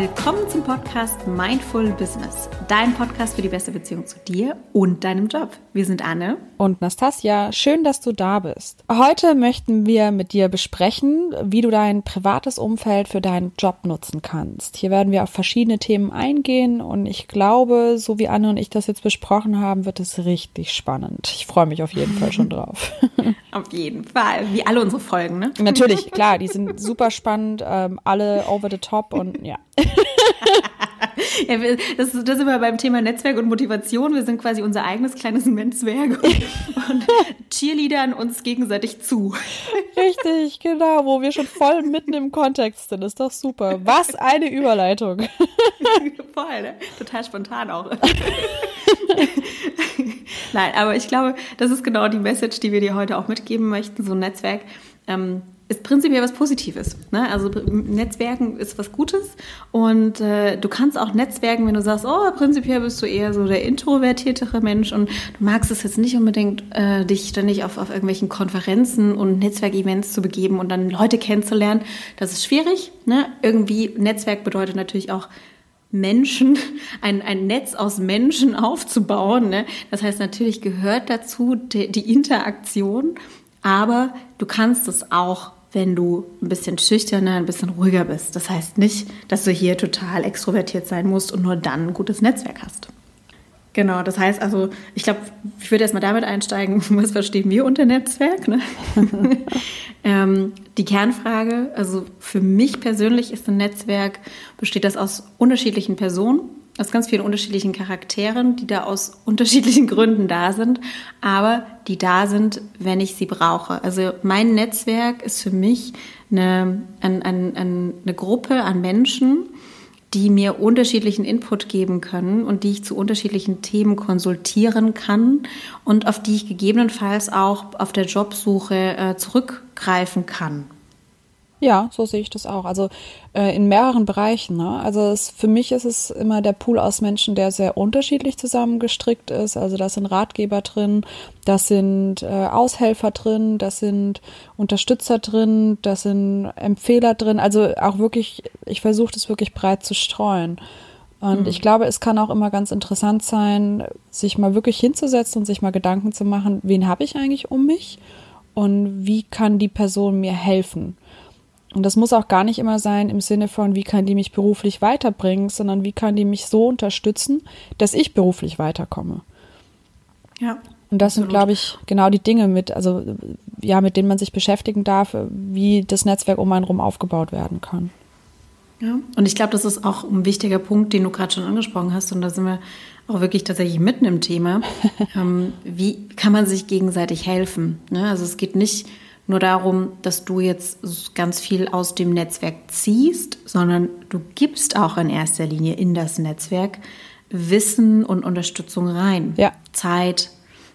Willkommen zum Podcast Mindful Business, dein Podcast für die beste Beziehung zu dir und deinem Job. Wir sind Anne und Nastasia. Schön, dass du da bist. Heute möchten wir mit dir besprechen, wie du dein privates Umfeld für deinen Job nutzen kannst. Hier werden wir auf verschiedene Themen eingehen und ich glaube, so wie Anne und ich das jetzt besprochen haben, wird es richtig spannend. Ich freue mich auf jeden Fall schon drauf. Auf jeden Fall, wie alle unsere Folgen, ne? Natürlich, klar, die sind super spannend, ähm, alle over the top und ja. ja, das, das sind wir beim Thema Netzwerk und Motivation. Wir sind quasi unser eigenes kleines Netzwerk und, und cheerleadern uns gegenseitig zu. Richtig, genau, wo wir schon voll mitten im Kontext sind. Ist doch super. Was eine Überleitung. voll, ne? total spontan auch. Nein, aber ich glaube, das ist genau die Message, die wir dir heute auch mitgeben möchten. So ein Netzwerk ähm, ist prinzipiell was Positives. Ne? Also Netzwerken ist was Gutes und äh, du kannst auch Netzwerken, wenn du sagst, oh, prinzipiell bist du eher so der introvertiertere Mensch und du magst es jetzt nicht unbedingt, äh, dich ständig auf, auf irgendwelchen Konferenzen und Netzwerkevents zu begeben und dann Leute kennenzulernen. Das ist schwierig. Ne? Irgendwie Netzwerk bedeutet natürlich auch Menschen, ein, ein Netz aus Menschen aufzubauen. Ne? Das heißt, natürlich gehört dazu die, die Interaktion, aber du kannst es auch wenn du ein bisschen schüchterner, ein bisschen ruhiger bist. Das heißt nicht, dass du hier total extrovertiert sein musst und nur dann ein gutes Netzwerk hast. Genau, das heißt also, ich glaube, ich würde erstmal damit einsteigen, was verstehen wir unter Netzwerk? Ne? ähm, die Kernfrage, also für mich persönlich ist ein Netzwerk, besteht das aus unterschiedlichen Personen, aus ganz vielen unterschiedlichen Charakteren, die da aus unterschiedlichen Gründen da sind, aber die da sind, wenn ich sie brauche. Also mein Netzwerk ist für mich eine, eine, eine, eine Gruppe an Menschen, die mir unterschiedlichen Input geben können und die ich zu unterschiedlichen Themen konsultieren kann und auf die ich gegebenenfalls auch auf der Jobsuche äh, zurückgreifen kann. Ja, so sehe ich das auch. Also äh, in mehreren Bereichen. Ne? Also es, für mich ist es immer der Pool aus Menschen, der sehr unterschiedlich zusammengestrickt ist. Also da sind Ratgeber drin, da sind äh, Aushelfer drin, da sind Unterstützer drin, da sind Empfehler drin. Also auch wirklich, ich versuche das wirklich breit zu streuen. Und mhm. ich glaube, es kann auch immer ganz interessant sein, sich mal wirklich hinzusetzen und sich mal Gedanken zu machen, wen habe ich eigentlich um mich und wie kann die Person mir helfen. Und das muss auch gar nicht immer sein im Sinne von, wie kann die mich beruflich weiterbringen, sondern wie kann die mich so unterstützen, dass ich beruflich weiterkomme. Ja. Und das absolut. sind, glaube ich, genau die Dinge mit, also ja, mit denen man sich beschäftigen darf, wie das Netzwerk um einen rum aufgebaut werden kann. Ja, und ich glaube, das ist auch ein wichtiger Punkt, den du gerade schon angesprochen hast. Und da sind wir auch wirklich tatsächlich mitten im Thema. ähm, wie kann man sich gegenseitig helfen? Ne? Also es geht nicht nur darum, dass du jetzt ganz viel aus dem Netzwerk ziehst, sondern du gibst auch in erster Linie in das Netzwerk Wissen und Unterstützung rein. Ja. Zeit,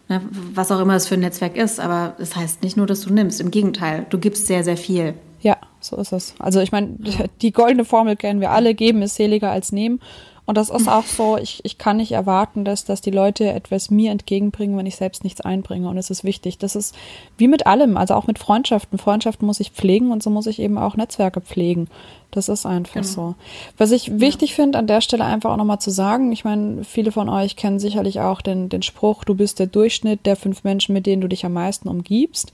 ne, was auch immer es für ein Netzwerk ist. Aber das heißt nicht nur, dass du nimmst. Im Gegenteil, du gibst sehr, sehr viel. Ja, so ist es. Also ich meine, die goldene Formel kennen wir alle, geben ist seliger als nehmen. Und das ist auch so, ich, ich kann nicht erwarten, dass, dass die Leute etwas mir entgegenbringen, wenn ich selbst nichts einbringe. Und es ist wichtig. Das ist wie mit allem, also auch mit Freundschaften. Freundschaften muss ich pflegen und so muss ich eben auch Netzwerke pflegen. Das ist einfach genau. so. Was ich wichtig ja. finde, an der Stelle einfach auch nochmal zu sagen, ich meine, viele von euch kennen sicherlich auch den, den Spruch, du bist der Durchschnitt der fünf Menschen, mit denen du dich am meisten umgibst.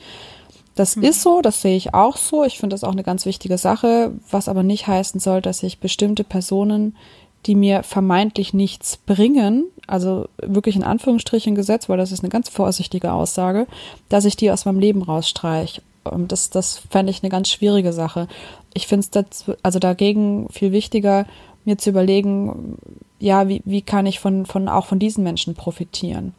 Das hm. ist so, das sehe ich auch so. Ich finde das auch eine ganz wichtige Sache, was aber nicht heißen soll, dass ich bestimmte Personen die mir vermeintlich nichts bringen, also wirklich in Anführungsstrichen gesetzt, weil das ist eine ganz vorsichtige Aussage, dass ich die aus meinem Leben rausstreiche. Das, das fände ich eine ganz schwierige Sache. Ich finde es also dagegen viel wichtiger, mir zu überlegen, ja, wie, wie kann ich von, von auch von diesen Menschen profitieren?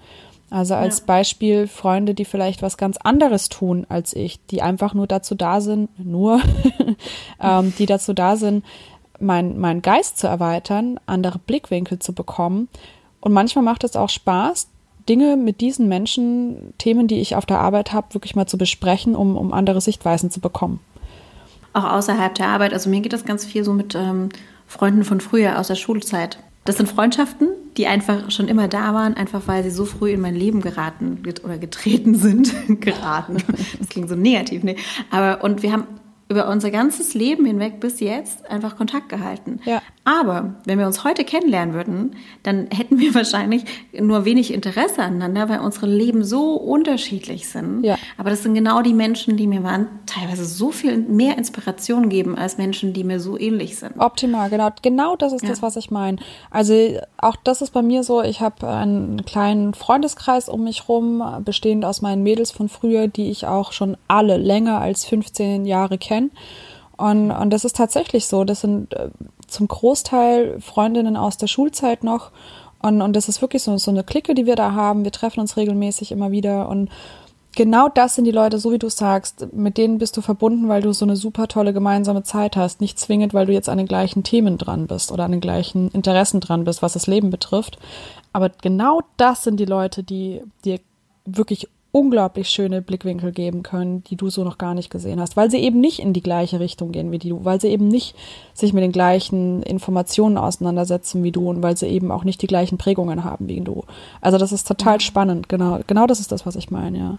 Also als ja. Beispiel Freunde, die vielleicht was ganz anderes tun als ich, die einfach nur dazu da sind, nur, ähm, die dazu da sind, mein, meinen Geist zu erweitern, andere Blickwinkel zu bekommen. Und manchmal macht es auch Spaß, Dinge mit diesen Menschen, Themen, die ich auf der Arbeit habe, wirklich mal zu besprechen, um, um andere Sichtweisen zu bekommen. Auch außerhalb der Arbeit. Also mir geht das ganz viel so mit ähm, Freunden von früher aus der Schulzeit. Das sind Freundschaften, die einfach schon immer da waren, einfach weil sie so früh in mein Leben geraten oder getreten sind. geraten. Das klingt so negativ, ne? Aber und wir haben über unser ganzes Leben hinweg bis jetzt einfach Kontakt gehalten. Ja. Aber wenn wir uns heute kennenlernen würden, dann hätten wir wahrscheinlich nur wenig Interesse aneinander, weil unsere Leben so unterschiedlich sind. Ja. Aber das sind genau die Menschen, die mir waren, teilweise so viel mehr Inspiration geben als Menschen, die mir so ähnlich sind. Optimal, genau. Genau das ist Ja. das, was ich meine. Also auch das ist bei mir so, ich habe einen kleinen Freundeskreis um mich rum, bestehend aus meinen Mädels von früher, die ich auch schon alle länger als 15 Jahre kenne. Und, und das ist tatsächlich so. Das sind äh, zum Großteil Freundinnen aus der Schulzeit noch. Und, und das ist wirklich so, so eine Clique, die wir da haben. Wir treffen uns regelmäßig immer wieder. Und genau das sind die Leute, so wie du sagst, mit denen bist du verbunden, weil du so eine super tolle gemeinsame Zeit hast. Nicht zwingend, weil du jetzt an den gleichen Themen dran bist oder an den gleichen Interessen dran bist, was das Leben betrifft. Aber genau das sind die Leute, die dir wirklich unglaublich schöne Blickwinkel geben können, die du so noch gar nicht gesehen hast, weil sie eben nicht in die gleiche Richtung gehen wie du, weil sie eben nicht sich mit den gleichen Informationen auseinandersetzen wie du und weil sie eben auch nicht die gleichen Prägungen haben wie du. Also das ist total spannend, genau, genau das ist das, was ich meine, ja.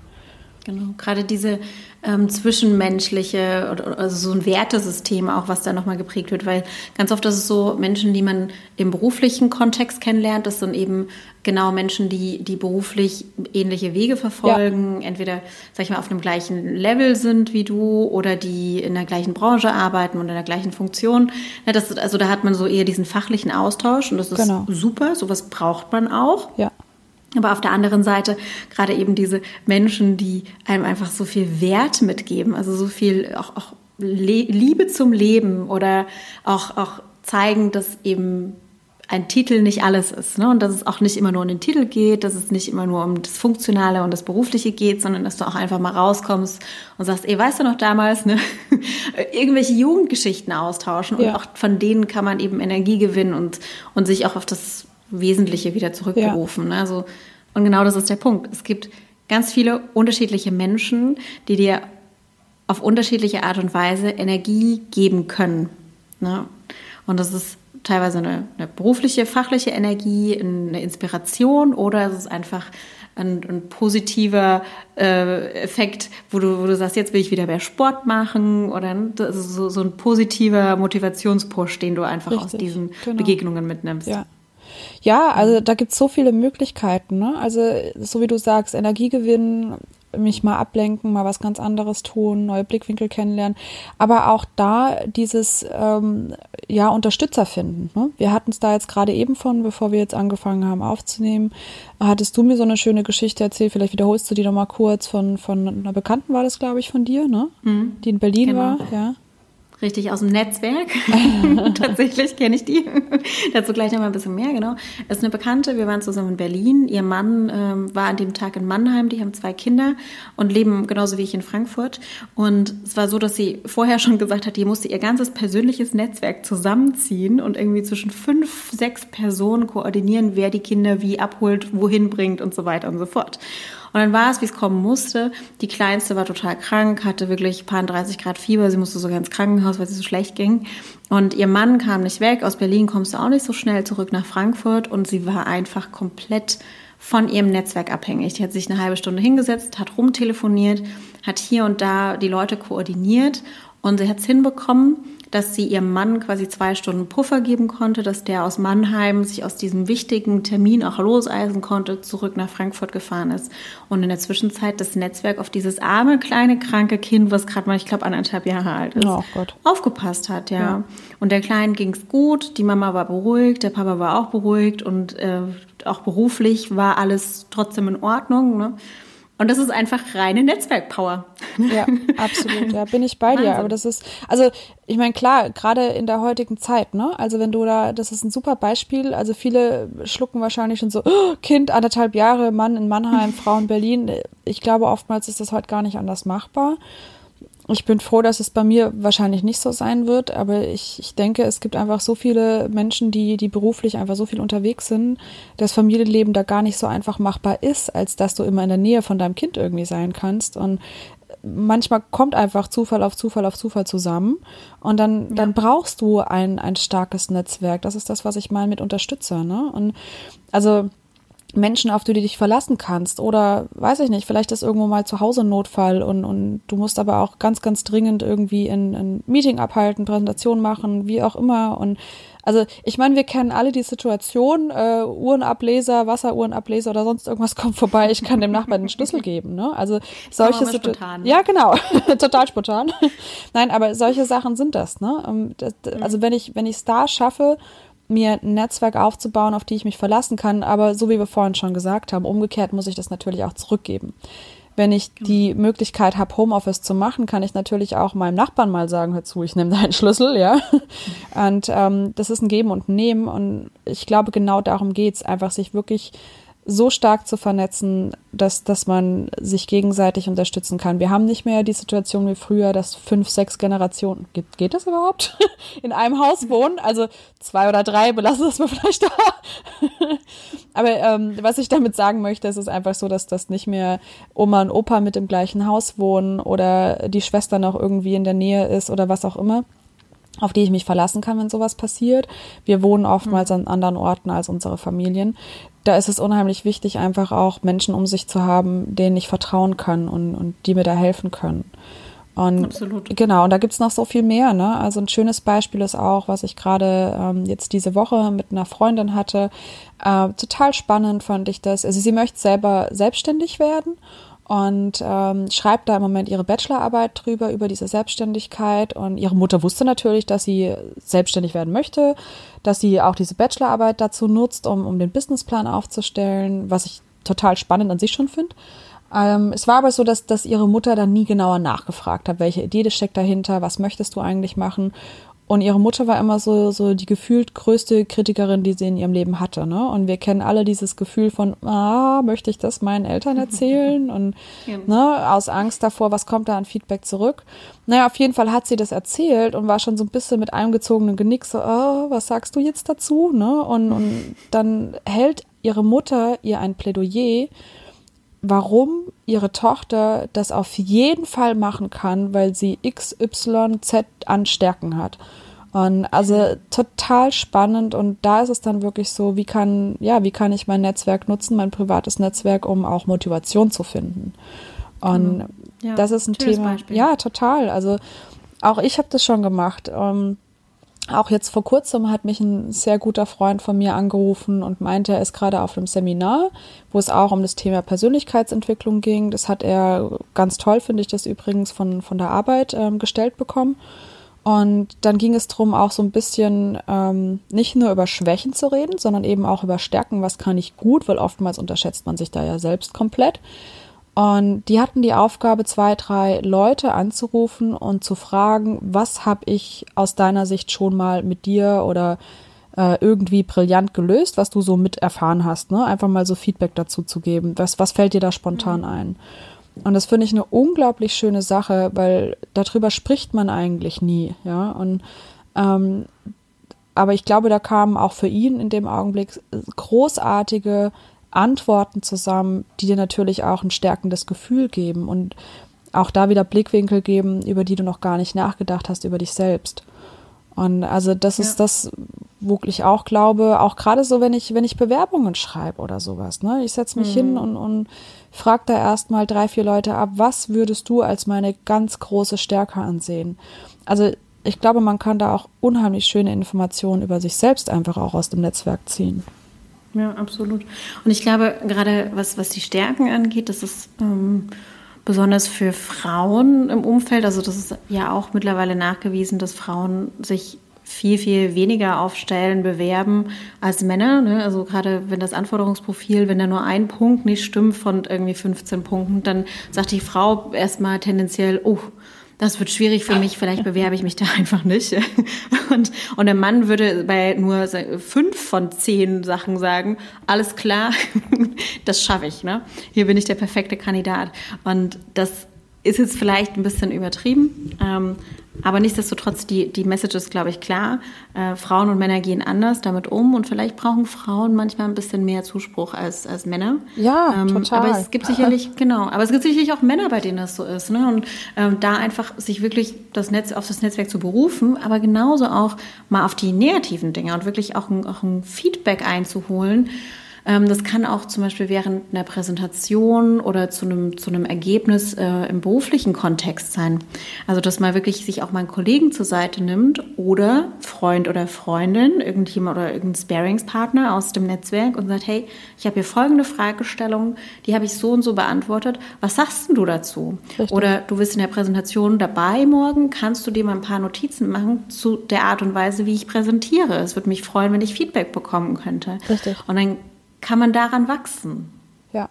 Genau, gerade diese ähm, zwischenmenschliche, oder, also so ein Wertesystem auch, was da nochmal geprägt wird, weil ganz oft ist es so, Menschen, die man im beruflichen Kontext kennenlernt, das sind eben genau Menschen, die, die beruflich ähnliche Wege verfolgen, entweder, sag ich mal, auf einem gleichen Level sind wie du oder die in der gleichen Branche arbeiten und in der gleichen Funktion. Ja, das, also da hat man so eher diesen fachlichen Austausch und das ist Genau. super, sowas braucht man auch. Ja. Aber auf der anderen Seite gerade eben diese Menschen, die einem einfach so viel Wert mitgeben, also so viel auch, auch Liebe zum Leben oder auch, auch zeigen, dass eben ein Titel nicht alles ist. Ne? Und dass es auch nicht immer nur um den Titel geht, dass es nicht immer nur um das Funktionale und das Berufliche geht, sondern dass du auch einfach mal rauskommst und sagst, ey, weißt du noch damals, ne? irgendwelche Jugendgeschichten austauschen und Ja. auch von denen kann man eben Energie gewinnen und, und sich auch auf das Wesentliche wieder zurückberufen. Ne? Also, und genau das ist der Punkt. Es gibt ganz viele unterschiedliche Menschen, die dir auf unterschiedliche Art und Weise Energie geben können. Ne? Und das ist teilweise eine, eine berufliche, fachliche Energie, eine Inspiration oder es ist einfach ein, ein positiver äh, Effekt, wo du, wo du sagst, jetzt will ich wieder mehr Sport machen oder so, so ein positiver Motivationspush, den du einfach aus Richtig, diesen genau. Begegnungen mitnimmst. Ja. Ja, also da gibt's so viele Möglichkeiten. Ne? Also so wie du sagst, Energie gewinnen, mich mal ablenken, mal was ganz anderes tun, neue Blickwinkel kennenlernen. Aber auch da dieses ähm, ja Unterstützer finden. Ne? Wir hatten es da jetzt gerade eben von, bevor wir jetzt angefangen haben aufzunehmen, hattest du mir so eine schöne Geschichte erzählt. Vielleicht wiederholst du die noch mal kurz von von einer Bekannten war das, glaube ich, von dir, ne? Die in Berlin Genau. war, ja. Richtig aus dem Netzwerk. Tatsächlich kenne ich die. Dazu gleich noch mal ein bisschen mehr, genau. Es ist eine Bekannte, wir waren zusammen in Berlin. Ihr Mann ähm, war an dem Tag in Mannheim, die haben zwei Kinder und leben genauso wie ich in Frankfurt. Und es war so, dass sie vorher schon gesagt hat, die musste ihr ganzes persönliches Netzwerk zusammenziehen und irgendwie zwischen fünf, sechs Personen koordinieren, wer die Kinder wie abholt, wohin bringt und so weiter und so fort. Und dann war es, wie es kommen musste. Die Kleinste war total krank, hatte wirklich paar 30 Grad Fieber. Sie musste sogar ins Krankenhaus, weil sie so schlecht ging. Und ihr Mann kam nicht weg. Aus Berlin kommst du auch nicht so schnell zurück nach Frankfurt. Und sie war einfach komplett von ihrem Netzwerk abhängig. Die hat sich eine halbe Stunde hingesetzt, hat rumtelefoniert, hat hier und da die Leute koordiniert. Und sie hat es hinbekommen, dass sie ihrem Mann quasi zwei Stunden Puffer geben konnte, dass der aus Mannheim sich aus diesem wichtigen Termin auch loseisen konnte, zurück nach Frankfurt gefahren ist und in der Zwischenzeit das Netzwerk auf dieses arme, kleine, kranke Kind, was gerade mal, ich glaube, anderthalb Jahre alt ist, Oh aufgepasst hat, ja. Ja. Und der Kleinen ging's gut, die Mama war beruhigt, der Papa war auch beruhigt und äh, auch beruflich war alles trotzdem in Ordnung. Ne? Und das ist einfach reine Netzwerkpower. Ja, absolut. Ja, bin ich bei dir. Wahnsinn. Aber das ist, also ich meine, klar, gerade in der heutigen Zeit, ne? Also wenn du da, das ist ein super Beispiel. Also viele schlucken wahrscheinlich schon so, oh, Kind, anderthalb Jahre, Mann in Mannheim, Frau in Berlin. Ich glaube, oftmals ist das heute gar nicht anders machbar. Ich bin froh, dass es bei mir wahrscheinlich nicht so sein wird, aber ich, ich denke, es gibt einfach so viele Menschen, die, die beruflich einfach so viel unterwegs sind, dass Familienleben da gar nicht so einfach machbar ist, als dass du immer in der Nähe von deinem Kind irgendwie sein kannst. Und manchmal kommt einfach Zufall auf Zufall auf Zufall zusammen und dann, dann brauchst du ein, ein starkes Netzwerk. Das ist das, was ich meine mit Unterstützer. Ne? Und also Menschen, auf die du dich verlassen kannst. Oder weiß ich nicht, vielleicht ist irgendwo mal zu Hause ein Notfall und, und du musst aber auch ganz, ganz dringend irgendwie ein, ein Meeting abhalten, Präsentation machen, wie auch immer. Und also ich meine, wir kennen alle die Situation, äh, Uhrenableser, Wasseruhrenableser oder sonst irgendwas kommt vorbei, ich kann dem Nachbarn den Schlüssel geben. Ne? Also solche Situationen. Ja, genau, total spontan. Nein, aber solche Sachen sind das. Ne? Ähm, also wenn ich wenn ich es da schaffe, mir ein Netzwerk aufzubauen, auf die ich mich verlassen kann. Aber so wie wir vorhin schon gesagt haben, umgekehrt muss ich das natürlich auch zurückgeben. Wenn ich genau. die Möglichkeit habe, Homeoffice zu machen, kann ich natürlich auch meinem Nachbarn mal sagen, hör zu, ich nehme deinen Schlüssel, ja. Und ähm, das ist ein Geben und ein Nehmen. Und ich glaube, genau darum geht's, einfach sich wirklich so stark zu vernetzen, dass, dass man sich gegenseitig unterstützen kann. Wir haben nicht mehr die Situation wie früher, dass fünf, sechs Generationen, geht, geht das überhaupt? In einem Haus wohnen? Also zwei oder drei, belassen das mal vielleicht da. Aber ähm, was ich damit sagen möchte, ist es einfach so, dass das nicht mehr Oma und Opa mit im gleichen Haus wohnen oder die Schwester noch irgendwie in der Nähe ist oder was auch immer auf die ich mich verlassen kann, wenn sowas passiert. Wir wohnen oftmals an anderen Orten als unsere Familien da ist es unheimlich wichtig, einfach auch Menschen um sich zu haben, denen ich vertrauen kann und, und die mir da helfen können. Und Absolut. Genau, und da gibt's noch so viel mehr. Ne? Also ein schönes Beispiel ist auch, was ich gerade ähm, jetzt diese Woche mit einer Freundin hatte. Äh, total spannend fand ich das. Also sie möchte selber selbstständig werden und ähm, schreibt da im Moment ihre Bachelorarbeit drüber, über diese Selbstständigkeit. Und ihre Mutter wusste natürlich, dass sie selbstständig werden möchte, dass sie auch diese Bachelorarbeit dazu nutzt, um, um den Businessplan aufzustellen, was ich total spannend an sich schon finde. Ähm, es war aber so, dass, dass ihre Mutter dann nie genauer nachgefragt hat, welche Idee steckt dahinter, was möchtest du eigentlich machen. Und ihre Mutter war immer so, so die gefühlt größte Kritikerin, die sie in ihrem Leben hatte. Ne? Und wir kennen alle dieses Gefühl von, ah, möchte ich das meinen Eltern erzählen? Und ja. ne, aus Angst davor, was kommt da an Feedback zurück? Naja, auf jeden Fall hat sie das erzählt und war schon so ein bisschen mit eingezogenen Genick so, oh, was sagst du jetzt dazu? Ne? Und, und dann hält ihre Mutter ihr ein Plädoyer warum ihre Tochter das auf jeden Fall machen kann, weil sie XYZ an Stärken hat. Und also total spannend und da ist es dann wirklich so, wie kann, ja, wie kann ich mein Netzwerk nutzen, mein privates Netzwerk, um auch Motivation zu finden. Und mhm. ja, das ist ein Thema. Beispiel. Ja, total. Also auch ich habe das schon gemacht. Um, ähm, auch jetzt vor kurzem hat mich ein sehr guter Freund von mir angerufen und meinte, er ist gerade auf einem Seminar, wo es auch um das Thema Persönlichkeitsentwicklung ging. Das hat er ganz toll, finde ich das übrigens, von, von der Arbeit ähm, gestellt bekommen. Und dann ging es darum, auch so ein bisschen ähm, nicht nur über Schwächen zu reden, sondern eben auch über Stärken, was kann ich gut, weil oftmals unterschätzt man sich da ja selbst komplett. Und die hatten die Aufgabe, zwei, drei Leute anzurufen und zu fragen, was habe ich aus deiner Sicht schon mal mit dir oder äh, irgendwie brillant gelöst, was du so mit erfahren hast. Ne? Einfach mal so Feedback dazu zu geben. Was, was fällt dir da spontan mhm. ein? Und das finde ich eine unglaublich schöne Sache, weil darüber spricht man eigentlich nie. Ja, und ähm, aber ich glaube, da kamen auch für ihn in dem Augenblick großartige Antworten zusammen, die dir natürlich auch ein stärkendes Gefühl geben und auch da wieder Blickwinkel geben, über die du noch gar nicht nachgedacht hast, über dich selbst. Und also das ja. ist das, wo ich auch glaube, auch gerade so, wenn ich, wenn ich Bewerbungen schreibe oder sowas, ne? Ich setze mich mhm. hin und, und frage da erstmal drei, vier Leute ab, was würdest du als meine ganz große Stärke ansehen? Also ich glaube, man kann da auch unheimlich schöne Informationen über sich selbst einfach auch aus dem Netzwerk ziehen. Ja, absolut. Und ich glaube, gerade was, was die Stärken angeht, das ist ähm, besonders für Frauen im Umfeld, also das ist ja auch mittlerweile nachgewiesen, dass Frauen sich viel, viel weniger auf Stellen bewerben als Männer. Ne? Also gerade wenn das Anforderungsprofil, wenn da nur ein Punkt nicht stimmt von irgendwie 15 Punkten, dann sagt die Frau erstmal tendenziell, oh, das wird schwierig für mich, vielleicht bewerbe ich mich da einfach nicht. Und, und der Mann würde bei nur fünf von zehn Sachen sagen, alles klar, das schaffe ich. Ne? Hier bin ich der perfekte Kandidat. Und das ist jetzt vielleicht ein bisschen übertrieben, ähm, aber nichtsdestotrotz, die, die Message ist, glaube ich, klar. Äh, Frauen und Männer gehen anders damit um und vielleicht brauchen Frauen manchmal ein bisschen mehr Zuspruch als, als Männer. Ja, ähm, total. Aber es gibt sicherlich, genau, aber es gibt sicherlich auch Männer, bei denen das so ist. Ne? Und ähm, da einfach sich wirklich das Netz, auf das Netzwerk zu berufen, aber genauso auch mal auf die negativen Dinge und wirklich auch ein, auch ein Feedback einzuholen das kann auch zum Beispiel während einer Präsentation oder zu einem, zu einem Ergebnis äh, im beruflichen Kontext sein. Also, dass man wirklich sich auch mal einen Kollegen zur Seite nimmt oder Freund oder Freundin, irgendjemand oder irgendein Sparingspartner aus dem Netzwerk und sagt, hey, ich habe hier folgende Fragestellung, die habe ich so und so beantwortet. Was sagst du dazu? Richtig. Oder du bist in der Präsentation dabei morgen, kannst du dir mal ein paar Notizen machen zu der Art und Weise, wie ich präsentiere. Es würde mich freuen, wenn ich Feedback bekommen könnte. Richtig. Und dann kann man daran wachsen. Ja.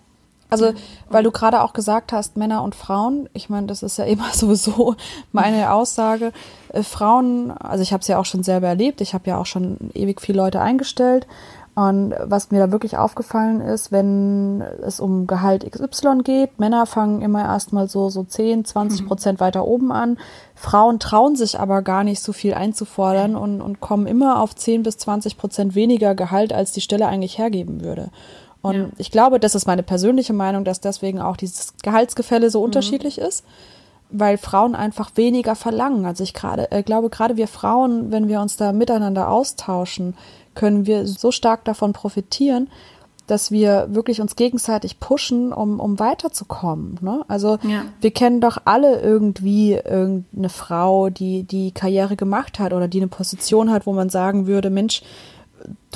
Also, weil du gerade auch gesagt hast, Männer und Frauen, ich meine, das ist ja immer sowieso meine Aussage. Äh, Frauen, also ich habe es ja auch schon selber erlebt, ich habe ja auch schon ewig viele Leute eingestellt. Und was mir da wirklich aufgefallen ist, wenn es um Gehalt XY geht, Männer fangen immer erstmal so, so 10, 20 Prozent mhm. weiter oben an. Frauen trauen sich aber gar nicht so viel einzufordern und, und kommen immer auf 10 bis 20 Prozent weniger Gehalt, als die Stelle eigentlich hergeben würde. Und ja. ich glaube, das ist meine persönliche Meinung, dass deswegen auch dieses Gehaltsgefälle so mhm. unterschiedlich ist weil Frauen einfach weniger verlangen. Also ich gerade äh, glaube gerade wir Frauen, wenn wir uns da miteinander austauschen, können wir so stark davon profitieren, dass wir wirklich uns gegenseitig pushen, um, um weiterzukommen. Ne? Also ja. wir kennen doch alle irgendwie irgendeine Frau, die die Karriere gemacht hat oder die eine Position hat, wo man sagen würde, Mensch,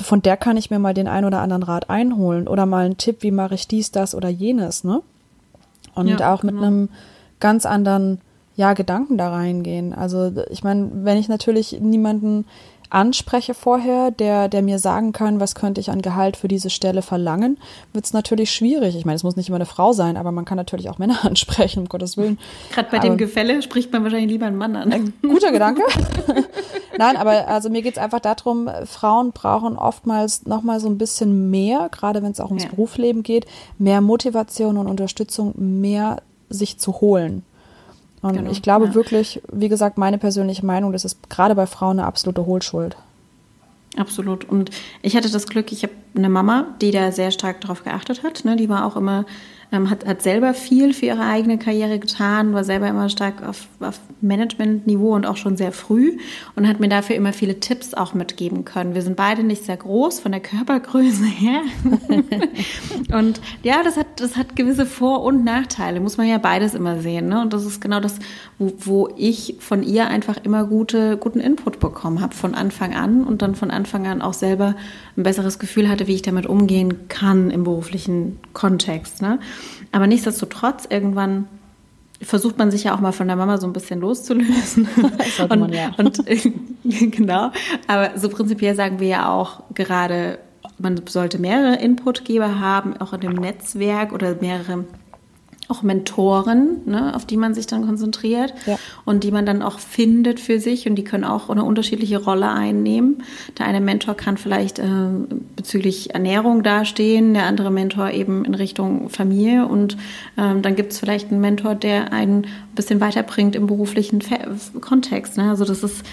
von der kann ich mir mal den ein oder anderen Rat einholen oder mal einen Tipp, wie mache ich dies, das oder jenes. Ne? Und ja, auch mit genau. einem ganz anderen ja, Gedanken da reingehen. Also ich meine, wenn ich natürlich niemanden anspreche vorher, der, der mir sagen kann, was könnte ich an Gehalt für diese Stelle verlangen, wird es natürlich schwierig. Ich meine, es muss nicht immer eine Frau sein, aber man kann natürlich auch Männer ansprechen, um Gottes Willen. Gerade bei aber, dem Gefälle spricht man wahrscheinlich lieber einen Mann an. Ein guter Gedanke. Nein, aber also mir geht es einfach darum, Frauen brauchen oftmals nochmal so ein bisschen mehr, gerade wenn es auch ums ja. Berufsleben geht, mehr Motivation und Unterstützung, mehr sich zu holen. Und genau, ich glaube ja. wirklich, wie gesagt, meine persönliche Meinung, das ist gerade bei Frauen eine absolute Hohlschuld. Absolut. Und ich hatte das Glück, ich habe eine Mama, die da sehr stark darauf geachtet hat. Ne? Die war auch immer ähm, hat, hat selber viel für ihre eigene Karriere getan, war selber immer stark auf, auf Management-Niveau und auch schon sehr früh und hat mir dafür immer viele Tipps auch mitgeben können. Wir sind beide nicht sehr groß von der Körpergröße her. und ja, das hat, das hat gewisse Vor- und Nachteile, muss man ja beides immer sehen. Ne? Und das ist genau das, wo, wo ich von ihr einfach immer gute, guten Input bekommen habe von Anfang an und dann von Anfang an auch selber ein besseres Gefühl hatte, wie ich damit umgehen kann im beruflichen Kontext. Ne? Aber nichtsdestotrotz, irgendwann versucht man sich ja auch mal von der Mama so ein bisschen loszulösen. Das und, man ja. und genau. Aber so prinzipiell sagen wir ja auch gerade, man sollte mehrere Inputgeber haben, auch in dem Netzwerk oder mehrere auch Mentoren, ne, auf die man sich dann konzentriert ja. und die man dann auch findet für sich und die können auch eine unterschiedliche Rolle einnehmen. Der eine Mentor kann vielleicht äh, bezüglich Ernährung dastehen, der andere Mentor eben in Richtung Familie und ähm, dann gibt es vielleicht einen Mentor, der einen ein bisschen weiterbringt im beruflichen Kontext. Ne? Also das ist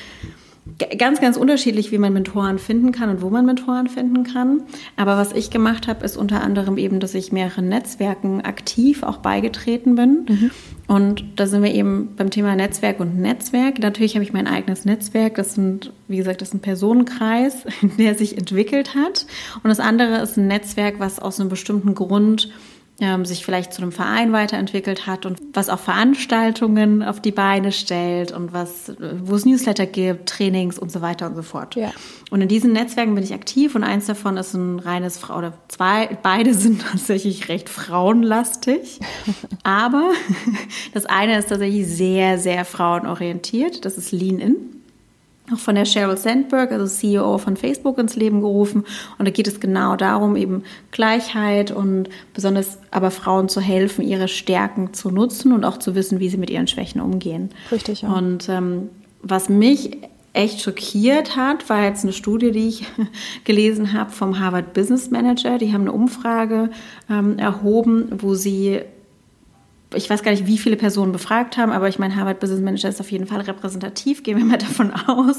ganz, ganz unterschiedlich, wie man Mentoren finden kann und wo man Mentoren finden kann. Aber was ich gemacht habe, ist unter anderem eben, dass ich mehreren Netzwerken aktiv auch beigetreten bin. Mhm. Und da sind wir eben beim Thema Netzwerk und Netzwerk. Natürlich habe ich mein eigenes Netzwerk. Das sind, wie gesagt, das ist ein Personenkreis, der sich entwickelt hat. Und das andere ist ein Netzwerk, was aus einem bestimmten Grund ähm, sich vielleicht zu einem Verein weiterentwickelt hat und was auch Veranstaltungen auf die Beine stellt und was, wo es Newsletter gibt, Trainings und so weiter und so fort. Ja. Und in diesen Netzwerken bin ich aktiv und eins davon ist ein reines Frau oder zwei, beide sind tatsächlich recht frauenlastig. Aber das eine ist tatsächlich sehr, sehr frauenorientiert. Das ist Lean In auch von der Sheryl Sandberg, also CEO von Facebook, ins Leben gerufen. Und da geht es genau darum, eben Gleichheit und besonders aber Frauen zu helfen, ihre Stärken zu nutzen und auch zu wissen, wie sie mit ihren Schwächen umgehen. Richtig, ja. Und ähm, was mich echt schockiert hat, war jetzt eine Studie, die ich gelesen habe vom Harvard Business Manager. Die haben eine Umfrage ähm, erhoben, wo sie ich weiß gar nicht, wie viele Personen befragt haben, aber ich meine, Harvard Business Manager ist auf jeden Fall repräsentativ, gehen wir mal davon aus.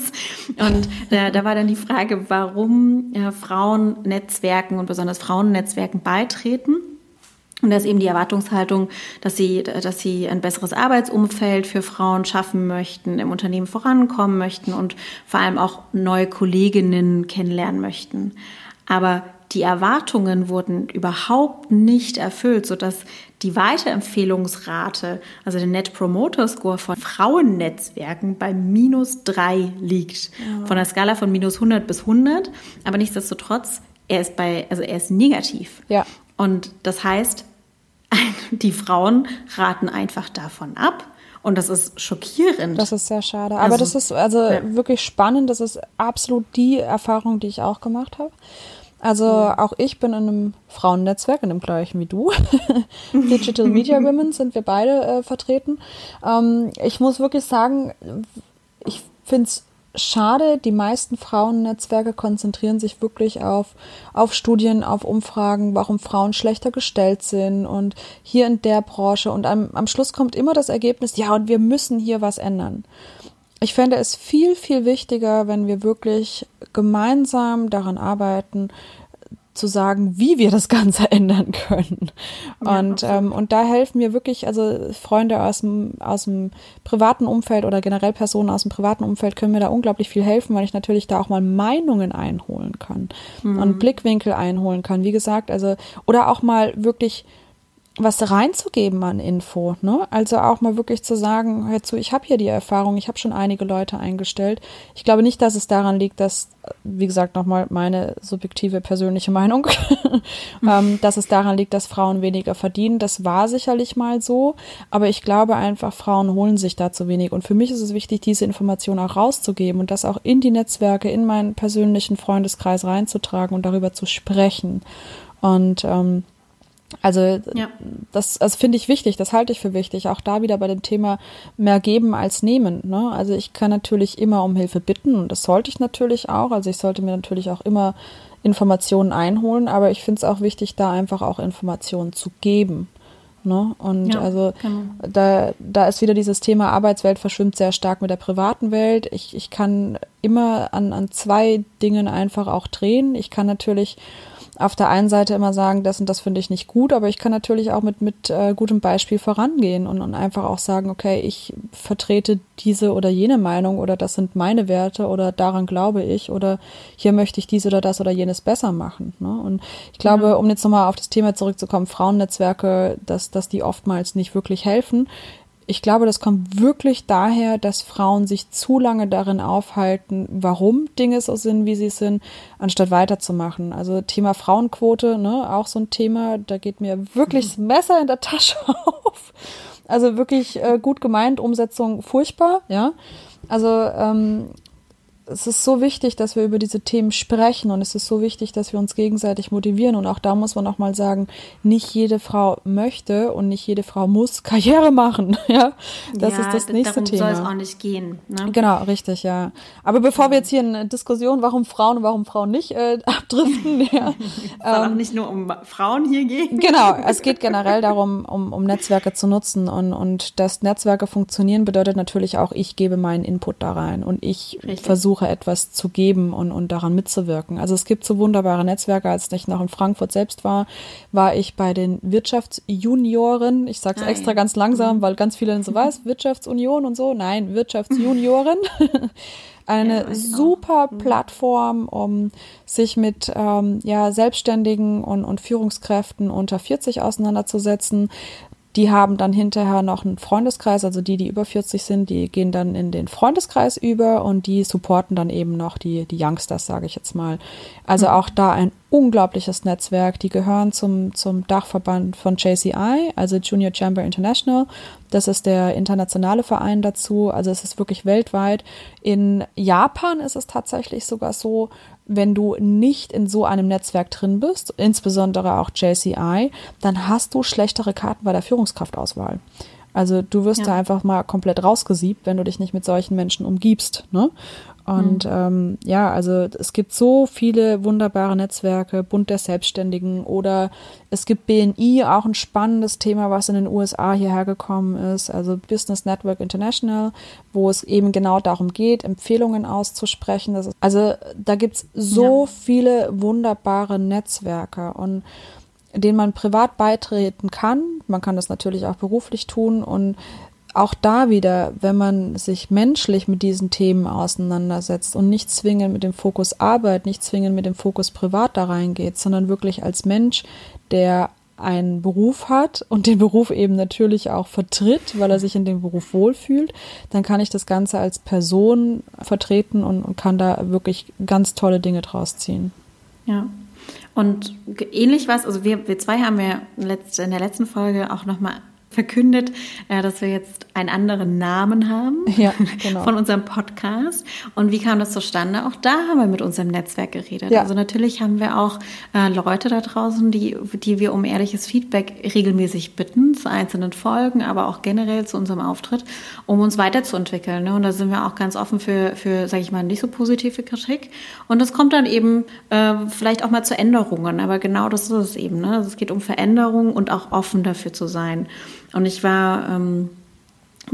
Und äh, da war dann die Frage, warum äh, Frauen Netzwerken und besonders Frauennetzwerken beitreten. Und da ist eben die Erwartungshaltung, dass sie, dass sie ein besseres Arbeitsumfeld für Frauen schaffen möchten, im Unternehmen vorankommen möchten und vor allem auch neue Kolleginnen kennenlernen möchten. Aber die Erwartungen wurden überhaupt nicht erfüllt, sodass die Weiterempfehlungsrate, also der Net Promoter Score von Frauennetzwerken bei minus drei liegt. Ja. Von der Skala von minus 100 bis 100. Aber nichtsdestotrotz, er ist bei, also er ist negativ. Ja. Und das heißt, die Frauen raten einfach davon ab. Und das ist schockierend. Das ist sehr schade. Aber also, das ist also ja. wirklich spannend. Das ist absolut die Erfahrung, die ich auch gemacht habe. Also mhm. auch ich bin in einem Frauennetzwerk, in dem gleichen wie du. Digital Media Women sind wir beide äh, vertreten. Ähm, ich muss wirklich sagen, ich finde es schade, die meisten Frauennetzwerke konzentrieren sich wirklich auf, auf Studien, auf Umfragen, warum Frauen schlechter gestellt sind und hier in der Branche. Und am, am Schluss kommt immer das Ergebnis, ja, und wir müssen hier was ändern. Ich fände es viel, viel wichtiger, wenn wir wirklich gemeinsam daran arbeiten, zu sagen, wie wir das Ganze ändern können. Ja, und, ähm, und da helfen mir wirklich, also Freunde aus dem, aus dem privaten Umfeld oder generell Personen aus dem privaten Umfeld können mir da unglaublich viel helfen, weil ich natürlich da auch mal Meinungen einholen kann mhm. und Blickwinkel einholen kann. Wie gesagt, also, oder auch mal wirklich was reinzugeben an Info. Ne? Also auch mal wirklich zu sagen, hör zu, ich habe hier die Erfahrung, ich habe schon einige Leute eingestellt. Ich glaube nicht, dass es daran liegt, dass, wie gesagt, nochmal meine subjektive persönliche Meinung, ähm, dass es daran liegt, dass Frauen weniger verdienen. Das war sicherlich mal so, aber ich glaube einfach, Frauen holen sich da zu wenig. Und für mich ist es wichtig, diese Information auch rauszugeben und das auch in die Netzwerke, in meinen persönlichen Freundeskreis reinzutragen und darüber zu sprechen. Und ähm, also ja. das, das finde ich wichtig, das halte ich für wichtig. Auch da wieder bei dem Thema mehr geben als nehmen. Ne? Also ich kann natürlich immer um Hilfe bitten und das sollte ich natürlich auch. Also ich sollte mir natürlich auch immer Informationen einholen, aber ich finde es auch wichtig, da einfach auch Informationen zu geben. Ne? Und ja, also genau. da, da ist wieder dieses Thema Arbeitswelt verschwimmt sehr stark mit der privaten Welt. Ich, ich kann immer an, an zwei Dingen einfach auch drehen. Ich kann natürlich auf der einen Seite immer sagen, das und das finde ich nicht gut, aber ich kann natürlich auch mit, mit äh, gutem Beispiel vorangehen und, und einfach auch sagen, okay, ich vertrete diese oder jene Meinung oder das sind meine Werte oder daran glaube ich oder hier möchte ich dies oder das oder jenes besser machen. Ne? Und ich glaube, ja. um jetzt nochmal auf das Thema zurückzukommen, Frauennetzwerke, dass, dass die oftmals nicht wirklich helfen ich glaube, das kommt wirklich daher, dass Frauen sich zu lange darin aufhalten, warum Dinge so sind, wie sie sind, anstatt weiterzumachen. Also Thema Frauenquote, ne, auch so ein Thema, da geht mir wirklich das Messer in der Tasche auf. Also wirklich äh, gut gemeint, Umsetzung furchtbar, ja. Also ähm, es ist so wichtig, dass wir über diese Themen sprechen und es ist so wichtig, dass wir uns gegenseitig motivieren. Und auch da muss man auch mal sagen, nicht jede Frau möchte und nicht jede Frau muss Karriere machen. Ja, das ja, ist das nächste darum Thema. soll es auch nicht gehen. Ne? Genau, richtig, ja. Aber bevor wir jetzt hier eine Diskussion, warum Frauen und warum Frauen nicht äh, abdriften, ja. es soll ähm, auch nicht nur um Frauen hier gehen. Genau, es geht generell darum, um, um Netzwerke zu nutzen und, und dass Netzwerke funktionieren, bedeutet natürlich auch, ich gebe meinen Input da rein und ich versuche versuche, etwas zu geben und, und daran mitzuwirken. Also es gibt so wunderbare Netzwerke. Als ich noch in Frankfurt selbst war, war ich bei den Wirtschaftsjunioren. Ich sage es extra ganz langsam, weil ganz viele so weiß, Wirtschaftsunion und so. Nein, Wirtschaftsjunioren. eine ja, super mhm. Plattform, um sich mit ähm, ja, Selbstständigen und, und Führungskräften unter 40 auseinanderzusetzen, die haben dann hinterher noch einen Freundeskreis, also die, die über 40 sind, die gehen dann in den Freundeskreis über und die supporten dann eben noch die, die Youngsters, sage ich jetzt mal. Also mhm. auch da ein unglaubliches Netzwerk. Die gehören zum, zum Dachverband von JCI, also Junior Chamber International. Das ist der internationale Verein dazu. Also es ist wirklich weltweit. In Japan ist es tatsächlich sogar so, wenn du nicht in so einem Netzwerk drin bist, insbesondere auch JCI, dann hast du schlechtere Karten bei der Führungskraftauswahl. Also du wirst ja. da einfach mal komplett rausgesiebt, wenn du dich nicht mit solchen Menschen umgibst. Ne? Und mhm. ähm, ja, also es gibt so viele wunderbare Netzwerke, Bund der Selbstständigen oder es gibt BNI, auch ein spannendes Thema, was in den USA hierher gekommen ist, also Business Network International, wo es eben genau darum geht, Empfehlungen auszusprechen. Ist, also da gibt's so ja. viele wunderbare Netzwerke und denen man privat beitreten kann. Man kann das natürlich auch beruflich tun und auch da wieder, wenn man sich menschlich mit diesen Themen auseinandersetzt und nicht zwingend mit dem Fokus Arbeit, nicht zwingend mit dem Fokus Privat da reingeht, sondern wirklich als Mensch, der einen Beruf hat und den Beruf eben natürlich auch vertritt, weil er sich in dem Beruf wohlfühlt, dann kann ich das Ganze als Person vertreten und, und kann da wirklich ganz tolle Dinge draus ziehen. Ja. Und ähnlich was, also wir, wir zwei haben ja in der letzten Folge auch nochmal verkündet, äh, dass wir jetzt einen anderen Namen haben ja, genau. von unserem Podcast. Und wie kam das zustande? Auch da haben wir mit unserem Netzwerk geredet. Ja. Also natürlich haben wir auch äh, Leute da draußen, die, die wir um ehrliches Feedback regelmäßig bitten zu einzelnen Folgen, aber auch generell zu unserem Auftritt, um uns weiterzuentwickeln. Ne? Und da sind wir auch ganz offen für, für sage ich mal, nicht so positive Kritik. Und das kommt dann eben äh, vielleicht auch mal zu Änderungen. Aber genau das ist es eben. Ne? Also es geht um Veränderungen und auch offen dafür zu sein. Und ich war ähm,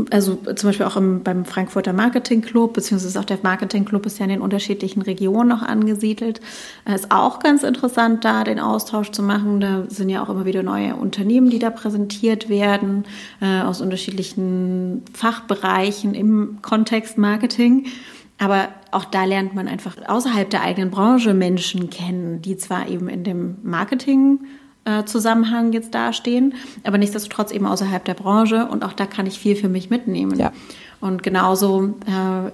also zum Beispiel auch im, beim Frankfurter Marketing Club, beziehungsweise auch der Marketing Club ist ja in den unterschiedlichen Regionen noch angesiedelt. Es ist auch ganz interessant, da den Austausch zu machen. Da sind ja auch immer wieder neue Unternehmen, die da präsentiert werden, äh, aus unterschiedlichen Fachbereichen im Kontext Marketing. Aber auch da lernt man einfach außerhalb der eigenen Branche Menschen kennen, die zwar eben in dem Marketing Zusammenhang jetzt dastehen, aber nichtsdestotrotz eben außerhalb der Branche und auch da kann ich viel für mich mitnehmen. Ja. Und genauso äh,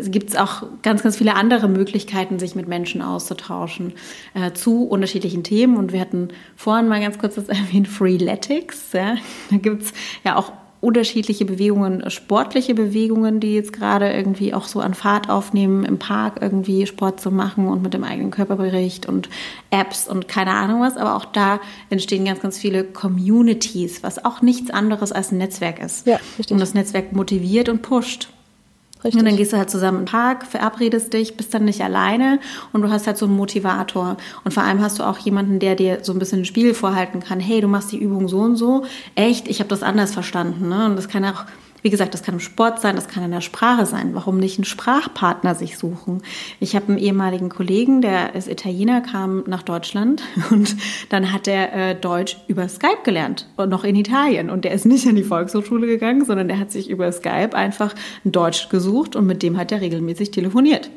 gibt es auch ganz, ganz viele andere Möglichkeiten, sich mit Menschen auszutauschen äh, zu unterschiedlichen Themen. Und wir hatten vorhin mal ganz kurz das erwähnt, Freeletics. Ja? Da gibt es ja auch unterschiedliche Bewegungen, sportliche Bewegungen, die jetzt gerade irgendwie auch so an Fahrt aufnehmen, im Park irgendwie Sport zu machen und mit dem eigenen Körperbericht und Apps und keine Ahnung was. Aber auch da entstehen ganz, ganz viele Communities, was auch nichts anderes als ein Netzwerk ist. Ja, richtig. Und das Netzwerk motiviert und pusht. Richtig. Und dann gehst du halt zusammen im Park, verabredest dich, bist dann nicht alleine und du hast halt so einen Motivator. Und vor allem hast du auch jemanden, der dir so ein bisschen ein Spiel vorhalten kann. Hey, du machst die Übung so und so. Echt, ich habe das anders verstanden. Ne? Und das kann auch wie gesagt, das kann im Sport sein, das kann in der Sprache sein. Warum nicht einen Sprachpartner sich suchen? Ich habe einen ehemaligen Kollegen, der ist Italiener, kam nach Deutschland und dann hat er äh, Deutsch über Skype gelernt und noch in Italien. Und der ist nicht an die Volkshochschule gegangen, sondern der hat sich über Skype einfach ein Deutsch gesucht und mit dem hat er regelmäßig telefoniert.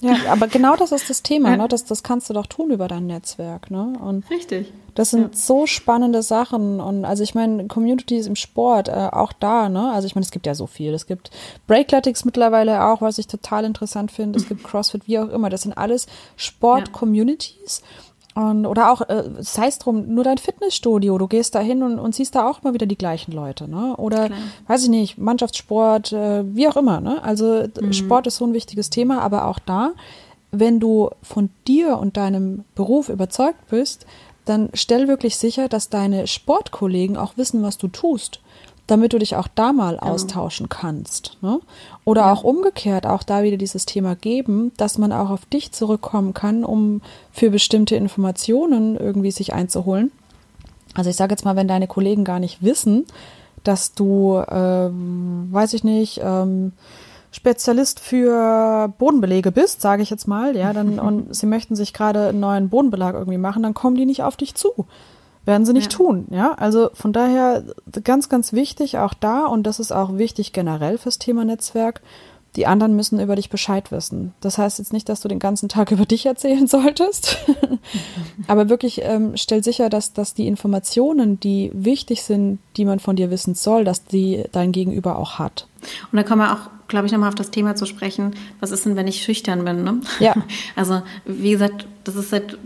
Ja, aber genau das ist das Thema, ja. ne? Das, das kannst du doch tun über dein Netzwerk, ne? Und Richtig. Das sind ja. so spannende Sachen. Und also ich meine, Communities im Sport, äh, auch da, ne? Also ich meine, es gibt ja so viel. Es gibt Breakletics mittlerweile auch, was ich total interessant finde. Es gibt CrossFit, wie auch immer. Das sind alles Sport-Communities. Und, oder auch, äh, sei es drum, nur dein Fitnessstudio, du gehst da hin und, und siehst da auch mal wieder die gleichen Leute, ne? Oder, Klar. weiß ich nicht, Mannschaftssport, äh, wie auch immer, ne? Also mhm. Sport ist so ein wichtiges Thema, aber auch da, wenn du von dir und deinem Beruf überzeugt bist, dann stell wirklich sicher, dass deine Sportkollegen auch wissen, was du tust damit du dich auch da mal genau. austauschen kannst. Ne? Oder ja. auch umgekehrt, auch da wieder dieses Thema geben, dass man auch auf dich zurückkommen kann, um für bestimmte Informationen irgendwie sich einzuholen. Also ich sage jetzt mal, wenn deine Kollegen gar nicht wissen, dass du, ähm, weiß ich nicht, ähm, Spezialist für Bodenbelege bist, sage ich jetzt mal, ja, dann und sie möchten sich gerade einen neuen Bodenbelag irgendwie machen, dann kommen die nicht auf dich zu. Werden sie nicht ja. tun, ja. Also von daher ganz, ganz wichtig auch da und das ist auch wichtig generell fürs Thema Netzwerk. Die anderen müssen über dich Bescheid wissen. Das heißt jetzt nicht, dass du den ganzen Tag über dich erzählen solltest, aber wirklich ähm, stell sicher, dass, dass die Informationen, die wichtig sind, die man von dir wissen soll, dass die dein Gegenüber auch hat. Und da kann man auch glaube ich, nochmal auf das Thema zu sprechen, was ist denn, wenn ich schüchtern bin? Ne? Ja. Also, wie gesagt, das ist halt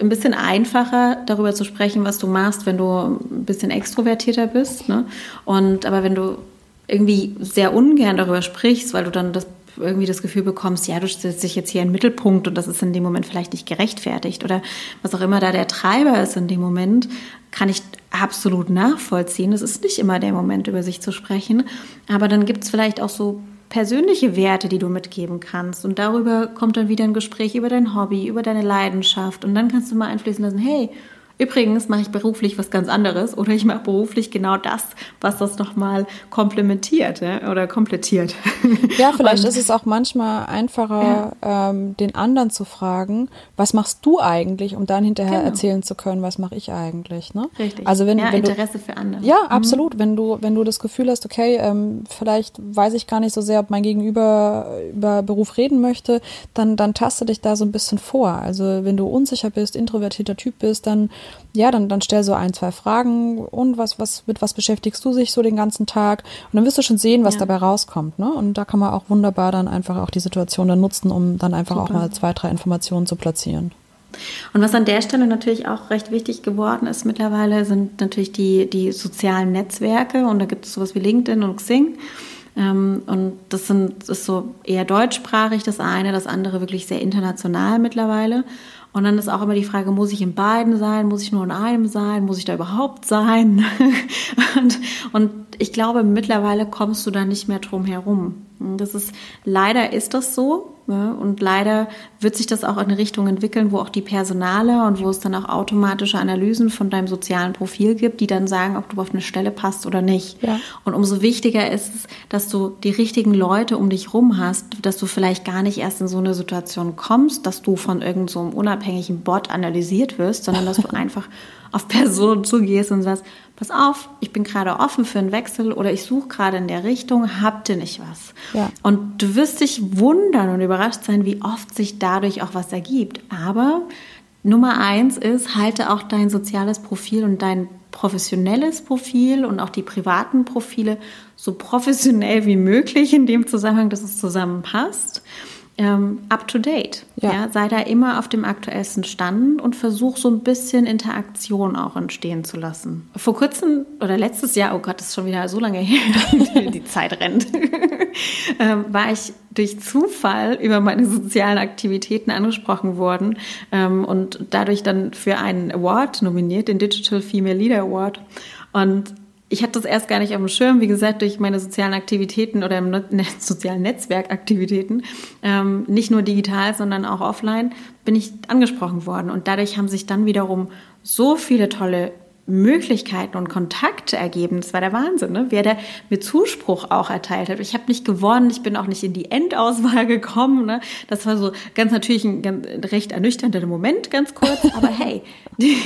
ein bisschen einfacher, darüber zu sprechen, was du machst, wenn du ein bisschen extrovertierter bist. Ne? Und aber wenn du irgendwie sehr ungern darüber sprichst, weil du dann das irgendwie das Gefühl bekommst, ja, du stellst dich jetzt hier in den Mittelpunkt und das ist in dem Moment vielleicht nicht gerechtfertigt oder was auch immer da der Treiber ist in dem Moment, kann ich absolut nachvollziehen. Es ist nicht immer der Moment, über sich zu sprechen, aber dann gibt es vielleicht auch so persönliche Werte, die du mitgeben kannst. Und darüber kommt dann wieder ein Gespräch über dein Hobby, über deine Leidenschaft. Und dann kannst du mal einfließen lassen, hey, übrigens mache ich beruflich was ganz anderes oder ich mache beruflich genau das, was das nochmal komplementiert ja, oder komplettiert. Ja, vielleicht ist es auch manchmal einfacher, ja. ähm, den anderen zu fragen, was machst du eigentlich, um dann hinterher genau. erzählen zu können, was mache ich eigentlich. Ne? Richtig. Also wenn, ja, wenn Interesse du, für andere. Ja, mhm. absolut. Wenn du, wenn du das Gefühl hast, okay, ähm, vielleicht weiß ich gar nicht so sehr, ob mein Gegenüber über Beruf reden möchte, dann, dann taste dich da so ein bisschen vor. Also wenn du unsicher bist, introvertierter Typ bist, dann ja, dann, dann stell so ein, zwei Fragen und was, was, mit was beschäftigst du sich so den ganzen Tag? Und dann wirst du schon sehen, was ja. dabei rauskommt. Ne? Und da kann man auch wunderbar dann einfach auch die Situation dann nutzen, um dann einfach Super. auch mal zwei, drei Informationen zu platzieren. Und was an der Stelle natürlich auch recht wichtig geworden ist mittlerweile, sind natürlich die, die sozialen Netzwerke. Und da gibt es sowas wie LinkedIn und Xing. Ähm, und das, sind, das ist so eher deutschsprachig, das eine, das andere wirklich sehr international mittlerweile. Und dann ist auch immer die Frage, muss ich in beiden sein? Muss ich nur in einem sein? Muss ich da überhaupt sein? und, und ich glaube, mittlerweile kommst du da nicht mehr drum herum. Das ist, leider ist das so. Ja, und leider wird sich das auch in eine Richtung entwickeln, wo auch die Personale und wo es dann auch automatische Analysen von deinem sozialen Profil gibt, die dann sagen, ob du auf eine Stelle passt oder nicht. Ja. Und umso wichtiger ist es, dass du die richtigen Leute um dich rum hast, dass du vielleicht gar nicht erst in so eine Situation kommst, dass du von irgendeinem so unabhängigen Bot analysiert wirst, sondern dass du einfach auf Personen zugehst und sagst, pass auf, ich bin gerade offen für einen Wechsel oder ich suche gerade in der Richtung, habt ihr nicht was? Ja. Und du wirst dich wundern und überrascht sein, wie oft sich dadurch auch was ergibt. Aber Nummer eins ist, halte auch dein soziales Profil und dein professionelles Profil und auch die privaten Profile so professionell wie möglich in dem Zusammenhang, dass es zusammenpasst ähm, up to date. Ja. ja. sei da immer auf dem aktuellsten Stand und versuch so ein bisschen Interaktion auch entstehen zu lassen. Vor kurzem oder letztes Jahr, oh Gott, das ist schon wieder so lange her, die Zeit rennt, ähm, war ich durch Zufall über meine sozialen Aktivitäten angesprochen worden ähm, und dadurch dann für einen Award nominiert, den Digital Female Leader Award. Und ich hatte das erst gar nicht auf dem Schirm, wie gesagt, durch meine sozialen Aktivitäten oder sozialen Netzwerkaktivitäten, ähm, nicht nur digital, sondern auch offline, bin ich angesprochen worden. Und dadurch haben sich dann wiederum so viele tolle Möglichkeiten und Kontakte ergeben. Das war der Wahnsinn, ne? wer da mir Zuspruch auch erteilt hat. Ich habe nicht gewonnen, ich bin auch nicht in die Endauswahl gekommen. Ne? Das war so ganz natürlich ein ganz, recht ernüchternder Moment, ganz kurz. Aber hey, die,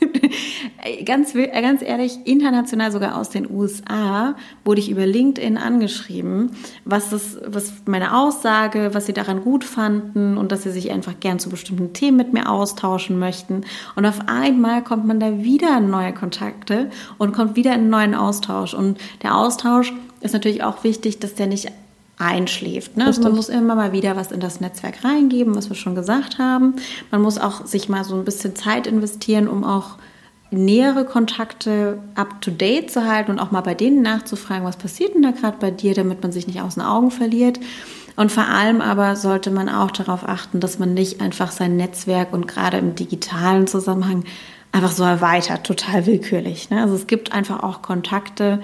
ganz, ganz ehrlich, international sogar aus den USA wurde ich über LinkedIn angeschrieben, was, das, was meine Aussage, was sie daran gut fanden und dass sie sich einfach gern zu bestimmten Themen mit mir austauschen möchten. Und auf einmal kommt man da wieder in neue Kontakte und kommt wieder in einen neuen Austausch. Und der Austausch ist natürlich auch wichtig, dass der nicht einschläft. Ne? Also man muss immer mal wieder was in das Netzwerk reingeben, was wir schon gesagt haben. Man muss auch sich mal so ein bisschen Zeit investieren, um auch nähere Kontakte up-to-date zu halten und auch mal bei denen nachzufragen, was passiert denn da gerade bei dir, damit man sich nicht aus den Augen verliert. Und vor allem aber sollte man auch darauf achten, dass man nicht einfach sein Netzwerk und gerade im digitalen Zusammenhang einfach so erweitert, total willkürlich. Ne? Also es gibt einfach auch Kontakte,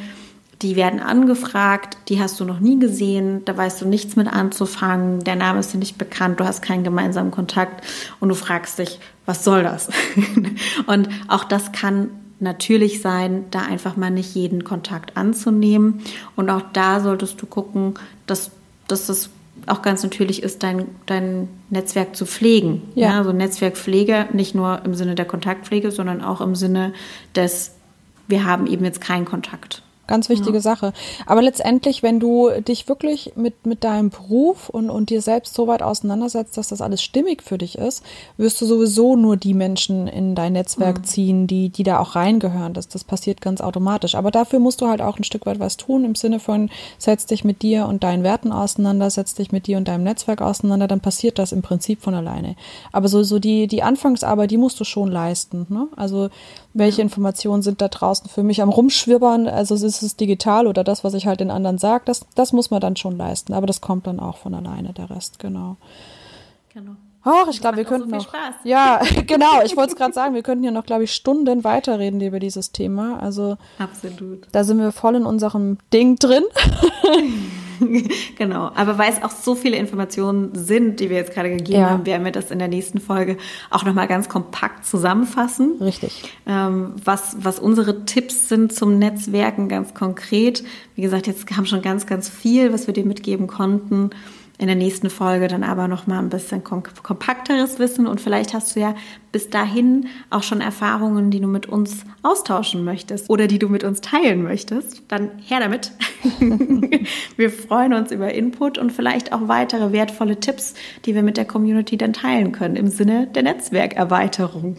die werden angefragt, die hast du noch nie gesehen, da weißt du nichts mit anzufangen, der Name ist dir nicht bekannt, du hast keinen gemeinsamen Kontakt und du fragst dich, was soll das? und auch das kann natürlich sein, da einfach mal nicht jeden Kontakt anzunehmen. Und auch da solltest du gucken, dass, dass das auch ganz natürlich ist, dein, dein Netzwerk zu pflegen. Ja. ja. also Netzwerkpflege nicht nur im Sinne der Kontaktpflege, sondern auch im Sinne des, wir haben eben jetzt keinen Kontakt. Ganz wichtige ja. Sache. Aber letztendlich, wenn du dich wirklich mit, mit deinem Beruf und, und dir selbst so weit auseinandersetzt, dass das alles stimmig für dich ist, wirst du sowieso nur die Menschen in dein Netzwerk mhm. ziehen, die, die da auch reingehören. Das, das passiert ganz automatisch. Aber dafür musst du halt auch ein Stück weit was tun, im Sinne von, setz dich mit dir und deinen Werten auseinander, setz dich mit dir und deinem Netzwerk auseinander, dann passiert das im Prinzip von alleine. Aber so, so die, die Anfangsarbeit, die musst du schon leisten. Ne? Also welche Informationen sind da draußen für mich am Rumschwirbern? Also ist es digital oder das, was ich halt den anderen sage, das, das muss man dann schon leisten. Aber das kommt dann auch von alleine, der Rest, genau. Genau. Ach, ich glaube, wir könnten so noch. Spaß. Ja, genau. Ich wollte es gerade sagen, wir könnten ja noch, glaube ich, Stunden weiterreden über dieses Thema. Also absolut. Da sind wir voll in unserem Ding drin. genau. Aber weil es auch so viele Informationen sind, die wir jetzt gerade gegeben ja. haben, werden wir das in der nächsten Folge auch nochmal ganz kompakt zusammenfassen. Richtig. Ähm, was, was unsere Tipps sind zum Netzwerken ganz konkret. Wie gesagt, jetzt kam schon ganz, ganz viel, was wir dir mitgeben konnten in der nächsten Folge dann aber noch mal ein bisschen kompakteres Wissen und vielleicht hast du ja bis dahin auch schon Erfahrungen, die du mit uns austauschen möchtest oder die du mit uns teilen möchtest, dann her damit. wir freuen uns über Input und vielleicht auch weitere wertvolle Tipps, die wir mit der Community dann teilen können im Sinne der Netzwerkerweiterung.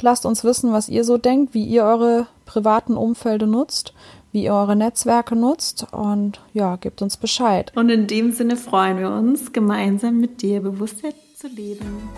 Lasst uns wissen, was ihr so denkt, wie ihr eure privaten Umfelde nutzt wie ihr eure Netzwerke nutzt und ja, gebt uns Bescheid. Und in dem Sinne freuen wir uns, gemeinsam mit dir Bewusstheit zu leben.